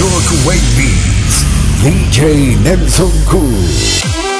Shockwave Beats, DJ Nelson Cruz.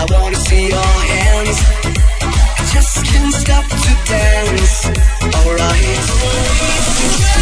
I wanna see your hands. I just can't stop to dance. Alright.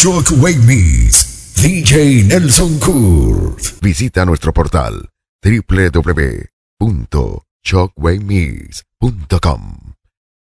Shockwave Mix, DJ Nelson Kurt. Visita nuestro portal www.shockwavemix.com